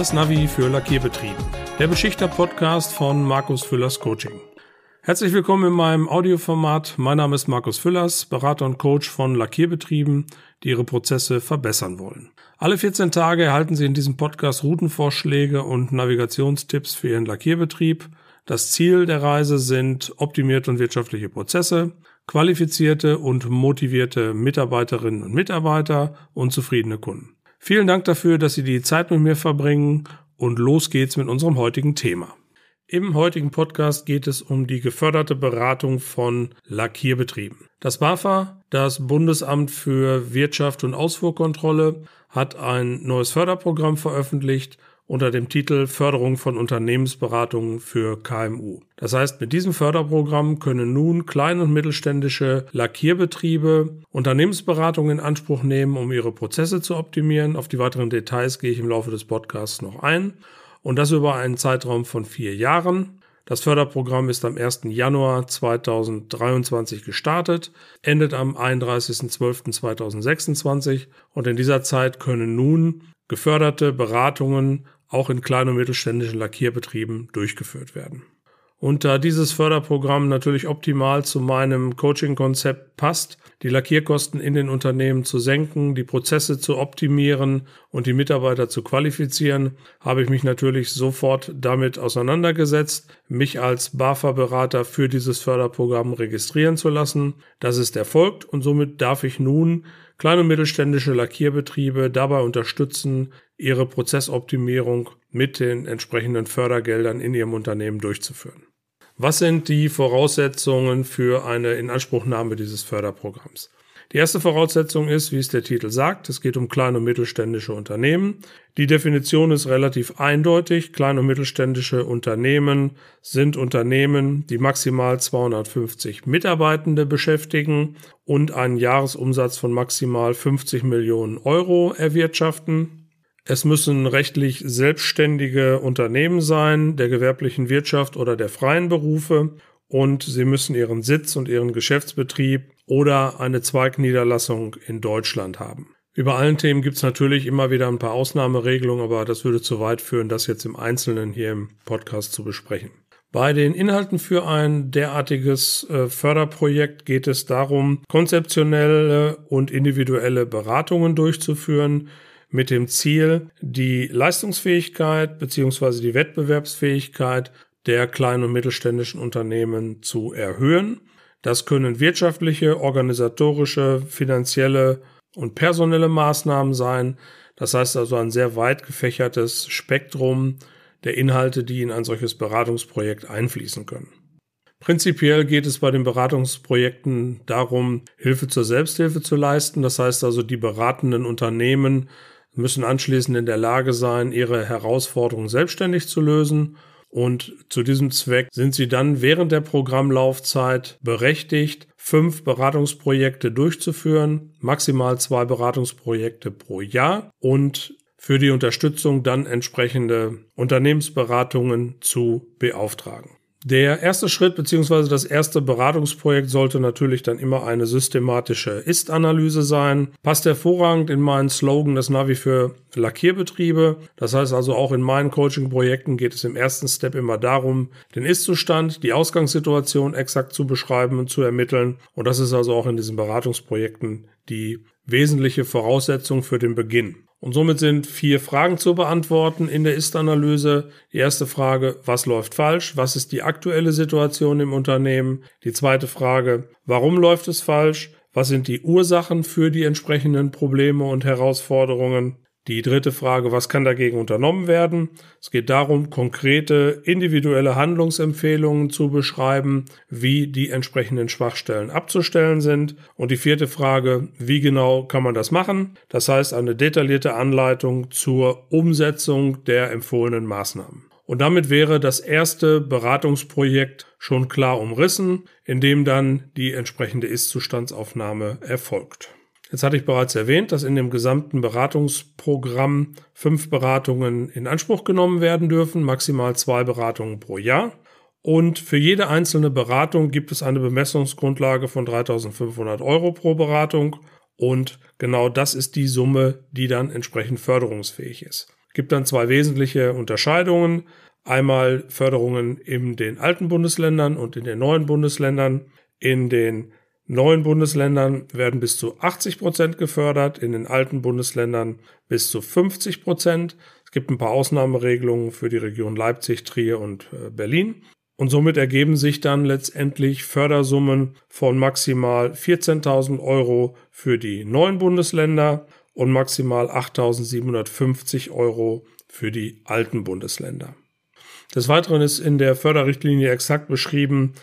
das Navi für Lackierbetrieben, der Beschichter-Podcast von Markus Füllers Coaching. Herzlich willkommen in meinem Audioformat. Mein Name ist Markus Füllers, Berater und Coach von Lackierbetrieben, die ihre Prozesse verbessern wollen. Alle 14 Tage erhalten Sie in diesem Podcast Routenvorschläge und Navigationstipps für Ihren Lackierbetrieb. Das Ziel der Reise sind optimierte und wirtschaftliche Prozesse, qualifizierte und motivierte Mitarbeiterinnen und Mitarbeiter und zufriedene Kunden. Vielen Dank dafür, dass Sie die Zeit mit mir verbringen und los geht's mit unserem heutigen Thema. Im heutigen Podcast geht es um die geförderte Beratung von Lackierbetrieben. Das BAFA, das Bundesamt für Wirtschaft und Ausfuhrkontrolle, hat ein neues Förderprogramm veröffentlicht, unter dem Titel Förderung von Unternehmensberatungen für KMU. Das heißt, mit diesem Förderprogramm können nun klein- und mittelständische Lackierbetriebe Unternehmensberatungen in Anspruch nehmen, um ihre Prozesse zu optimieren. Auf die weiteren Details gehe ich im Laufe des Podcasts noch ein. Und das über einen Zeitraum von vier Jahren. Das Förderprogramm ist am 1. Januar 2023 gestartet, endet am 31.12.2026 und in dieser Zeit können nun geförderte Beratungen auch in kleinen und mittelständischen Lackierbetrieben durchgeführt werden. Und da dieses Förderprogramm natürlich optimal zu meinem Coaching-Konzept passt, die Lackierkosten in den Unternehmen zu senken, die Prozesse zu optimieren und die Mitarbeiter zu qualifizieren, habe ich mich natürlich sofort damit auseinandergesetzt, mich als BAFA-Berater für dieses Förderprogramm registrieren zu lassen. Das ist erfolgt und somit darf ich nun kleine und mittelständische Lackierbetriebe dabei unterstützen, ihre Prozessoptimierung mit den entsprechenden Fördergeldern in ihrem Unternehmen durchzuführen. Was sind die Voraussetzungen für eine Inanspruchnahme dieses Förderprogramms? Die erste Voraussetzung ist, wie es der Titel sagt, es geht um kleine und mittelständische Unternehmen. Die Definition ist relativ eindeutig. Kleine und mittelständische Unternehmen sind Unternehmen, die maximal 250 Mitarbeitende beschäftigen und einen Jahresumsatz von maximal 50 Millionen Euro erwirtschaften. Es müssen rechtlich selbstständige Unternehmen sein, der gewerblichen Wirtschaft oder der freien Berufe und sie müssen ihren Sitz und ihren Geschäftsbetrieb oder eine Zweigniederlassung in Deutschland haben. Über allen Themen gibt es natürlich immer wieder ein paar Ausnahmeregelungen, aber das würde zu weit führen, das jetzt im Einzelnen hier im Podcast zu besprechen. Bei den Inhalten für ein derartiges äh, Förderprojekt geht es darum, konzeptionelle und individuelle Beratungen durchzuführen, mit dem Ziel, die Leistungsfähigkeit beziehungsweise die Wettbewerbsfähigkeit der kleinen und mittelständischen Unternehmen zu erhöhen. Das können wirtschaftliche, organisatorische, finanzielle und personelle Maßnahmen sein. Das heißt also ein sehr weit gefächertes Spektrum der Inhalte, die in ein solches Beratungsprojekt einfließen können. Prinzipiell geht es bei den Beratungsprojekten darum, Hilfe zur Selbsthilfe zu leisten. Das heißt also, die beratenden Unternehmen müssen anschließend in der Lage sein, ihre Herausforderungen selbstständig zu lösen. Und zu diesem Zweck sind sie dann während der Programmlaufzeit berechtigt, fünf Beratungsprojekte durchzuführen, maximal zwei Beratungsprojekte pro Jahr und für die Unterstützung dann entsprechende Unternehmensberatungen zu beauftragen. Der erste Schritt beziehungsweise das erste Beratungsprojekt sollte natürlich dann immer eine systematische Ist-Analyse sein. Passt hervorragend in meinen Slogan des Navi für Lackierbetriebe. Das heißt also auch in meinen Coaching-Projekten geht es im ersten Step immer darum, den Ist-Zustand, die Ausgangssituation exakt zu beschreiben und zu ermitteln. Und das ist also auch in diesen Beratungsprojekten die wesentliche Voraussetzung für den Beginn. Und somit sind vier Fragen zu beantworten in der Ist-Analyse. Die erste Frage, was läuft falsch? Was ist die aktuelle Situation im Unternehmen? Die zweite Frage, warum läuft es falsch? Was sind die Ursachen für die entsprechenden Probleme und Herausforderungen? Die dritte Frage, was kann dagegen unternommen werden? Es geht darum, konkrete individuelle Handlungsempfehlungen zu beschreiben, wie die entsprechenden Schwachstellen abzustellen sind. Und die vierte Frage, wie genau kann man das machen? Das heißt, eine detaillierte Anleitung zur Umsetzung der empfohlenen Maßnahmen. Und damit wäre das erste Beratungsprojekt schon klar umrissen, in dem dann die entsprechende Ist-Zustandsaufnahme erfolgt. Jetzt hatte ich bereits erwähnt, dass in dem gesamten Beratungsprogramm fünf Beratungen in Anspruch genommen werden dürfen, maximal zwei Beratungen pro Jahr. Und für jede einzelne Beratung gibt es eine Bemessungsgrundlage von 3500 Euro pro Beratung. Und genau das ist die Summe, die dann entsprechend förderungsfähig ist. Gibt dann zwei wesentliche Unterscheidungen. Einmal Förderungen in den alten Bundesländern und in den neuen Bundesländern. In den neuen Bundesländern werden bis zu 80 Prozent gefördert, in den alten Bundesländern bis zu 50 Prozent. Es gibt ein paar Ausnahmeregelungen für die Region Leipzig, Trier und äh, Berlin. Und somit ergeben sich dann letztendlich Fördersummen von maximal 14.000 Euro für die neuen Bundesländer und maximal 8.750 Euro für die alten Bundesländer. Des Weiteren ist in der Förderrichtlinie exakt beschrieben,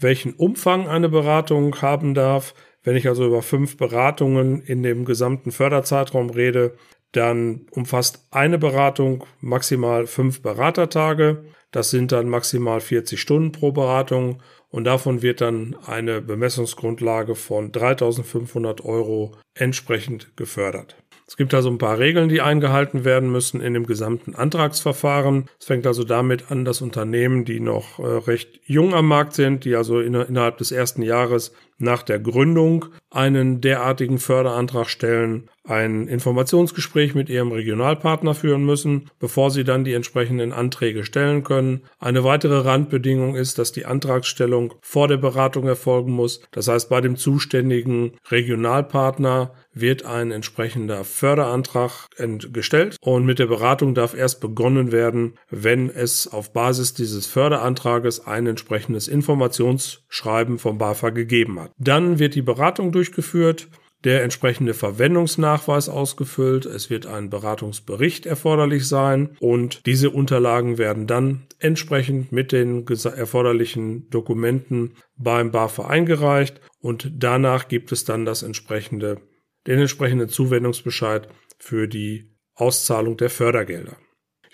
welchen Umfang eine Beratung haben darf. Wenn ich also über fünf Beratungen in dem gesamten Förderzeitraum rede, dann umfasst eine Beratung maximal fünf Beratertage. Das sind dann maximal 40 Stunden pro Beratung und davon wird dann eine Bemessungsgrundlage von 3500 Euro entsprechend gefördert. Es gibt also ein paar Regeln, die eingehalten werden müssen in dem gesamten Antragsverfahren. Es fängt also damit an, dass Unternehmen, die noch äh, recht jung am Markt sind, die also in, innerhalb des ersten Jahres nach der Gründung einen derartigen Förderantrag stellen, ein Informationsgespräch mit ihrem Regionalpartner führen müssen, bevor sie dann die entsprechenden Anträge stellen können. Eine weitere Randbedingung ist, dass die Antragsstellung vor der Beratung erfolgen muss. Das heißt, bei dem zuständigen Regionalpartner wird ein entsprechender Förderantrag gestellt und mit der Beratung darf erst begonnen werden, wenn es auf Basis dieses Förderantrages ein entsprechendes Informationsschreiben vom BAFA gegeben hat. Dann wird die Beratung durchgeführt der entsprechende Verwendungsnachweis ausgefüllt. Es wird ein Beratungsbericht erforderlich sein und diese Unterlagen werden dann entsprechend mit den erforderlichen Dokumenten beim BAFA eingereicht und danach gibt es dann das entsprechende den entsprechenden Zuwendungsbescheid für die Auszahlung der Fördergelder.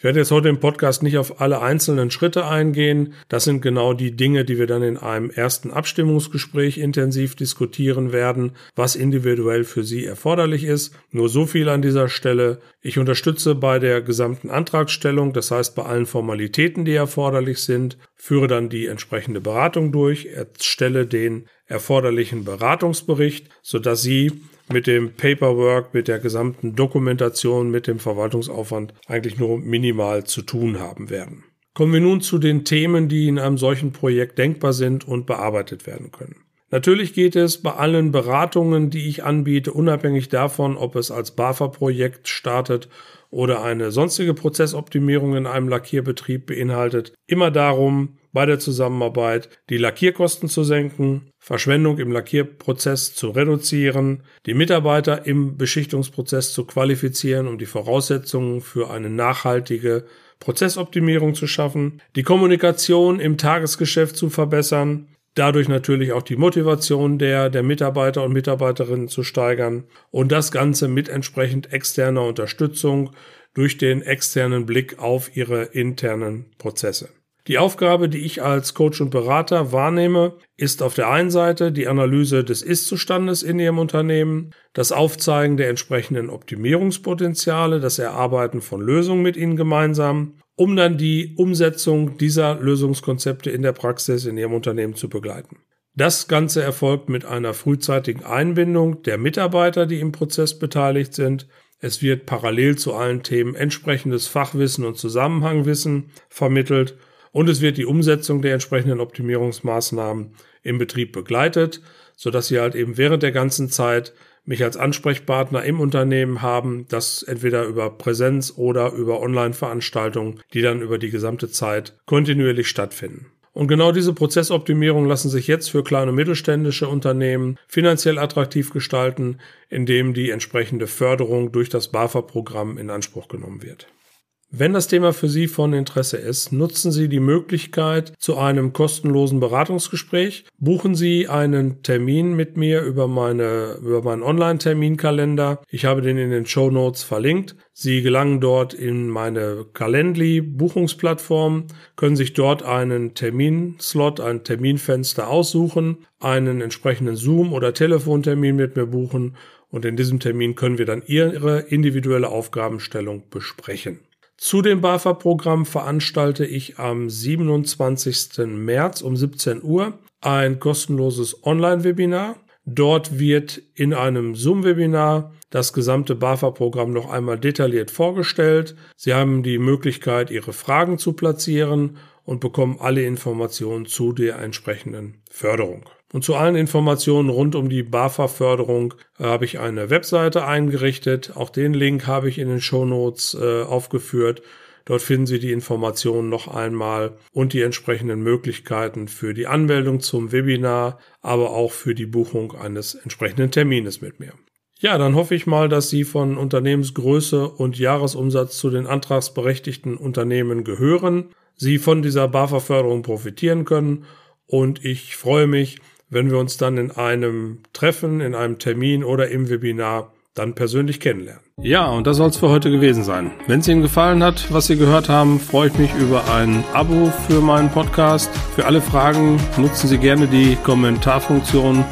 Ich werde jetzt heute im Podcast nicht auf alle einzelnen Schritte eingehen. Das sind genau die Dinge, die wir dann in einem ersten Abstimmungsgespräch intensiv diskutieren werden, was individuell für Sie erforderlich ist. Nur so viel an dieser Stelle. Ich unterstütze bei der gesamten Antragstellung, das heißt bei allen Formalitäten, die erforderlich sind, führe dann die entsprechende Beratung durch, erstelle den erforderlichen Beratungsbericht, sodass Sie mit dem Paperwork, mit der gesamten Dokumentation, mit dem Verwaltungsaufwand eigentlich nur minimal zu tun haben werden. Kommen wir nun zu den Themen, die in einem solchen Projekt denkbar sind und bearbeitet werden können. Natürlich geht es bei allen Beratungen, die ich anbiete, unabhängig davon, ob es als BAFA-Projekt startet oder eine sonstige Prozessoptimierung in einem Lackierbetrieb beinhaltet, immer darum, bei der Zusammenarbeit die Lackierkosten zu senken, Verschwendung im Lackierprozess zu reduzieren, die Mitarbeiter im Beschichtungsprozess zu qualifizieren, um die Voraussetzungen für eine nachhaltige Prozessoptimierung zu schaffen, die Kommunikation im Tagesgeschäft zu verbessern, dadurch natürlich auch die Motivation der, der Mitarbeiter und Mitarbeiterinnen zu steigern und das Ganze mit entsprechend externer Unterstützung durch den externen Blick auf ihre internen Prozesse. Die Aufgabe, die ich als Coach und Berater wahrnehme, ist auf der einen Seite die Analyse des Ist-Zustandes in Ihrem Unternehmen, das Aufzeigen der entsprechenden Optimierungspotenziale, das Erarbeiten von Lösungen mit Ihnen gemeinsam, um dann die Umsetzung dieser Lösungskonzepte in der Praxis in Ihrem Unternehmen zu begleiten. Das Ganze erfolgt mit einer frühzeitigen Einbindung der Mitarbeiter, die im Prozess beteiligt sind. Es wird parallel zu allen Themen entsprechendes Fachwissen und Zusammenhangwissen vermittelt und es wird die Umsetzung der entsprechenden Optimierungsmaßnahmen im Betrieb begleitet, sodass Sie halt eben während der ganzen Zeit mich als Ansprechpartner im Unternehmen haben, das entweder über Präsenz oder über Online-Veranstaltungen, die dann über die gesamte Zeit kontinuierlich stattfinden. Und genau diese Prozessoptimierung lassen sich jetzt für kleine und mittelständische Unternehmen finanziell attraktiv gestalten, indem die entsprechende Förderung durch das BAFA-Programm in Anspruch genommen wird. Wenn das Thema für Sie von Interesse ist, nutzen Sie die Möglichkeit zu einem kostenlosen Beratungsgespräch. Buchen Sie einen Termin mit mir über meine, über meinen Online-Terminkalender. Ich habe den in den Show Notes verlinkt. Sie gelangen dort in meine Calendly Buchungsplattform, können sich dort einen Terminslot, ein Terminfenster aussuchen, einen entsprechenden Zoom- oder Telefontermin mit mir buchen und in diesem Termin können wir dann Ihre individuelle Aufgabenstellung besprechen. Zu dem BAFA-Programm veranstalte ich am 27. März um 17 Uhr ein kostenloses Online-Webinar. Dort wird in einem Zoom-Webinar das gesamte BAFA-Programm noch einmal detailliert vorgestellt. Sie haben die Möglichkeit, Ihre Fragen zu platzieren und bekommen alle Informationen zu der entsprechenden Förderung. Und zu allen Informationen rund um die BAFA-Förderung äh, habe ich eine Webseite eingerichtet. Auch den Link habe ich in den Shownotes äh, aufgeführt. Dort finden Sie die Informationen noch einmal und die entsprechenden Möglichkeiten für die Anmeldung zum Webinar, aber auch für die Buchung eines entsprechenden Termines mit mir. Ja, dann hoffe ich mal, dass Sie von Unternehmensgröße und Jahresumsatz zu den antragsberechtigten Unternehmen gehören, Sie von dieser BAFA-Förderung profitieren können und ich freue mich, wenn wir uns dann in einem Treffen, in einem Termin oder im Webinar dann persönlich kennenlernen. Ja, und das soll es für heute gewesen sein. Wenn es Ihnen gefallen hat, was Sie gehört haben, freue ich mich über ein Abo für meinen Podcast. Für alle Fragen nutzen Sie gerne die Kommentarfunktion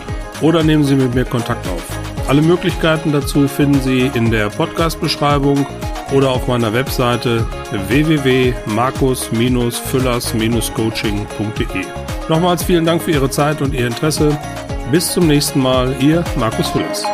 oder nehmen Sie mit mir Kontakt auf. Alle Möglichkeiten dazu finden Sie in der Podcast-Beschreibung oder auf meiner Webseite www.markus-füllers-coaching.de. Nochmals vielen Dank für Ihre Zeit und Ihr Interesse. Bis zum nächsten Mal, Ihr Markus Füllers.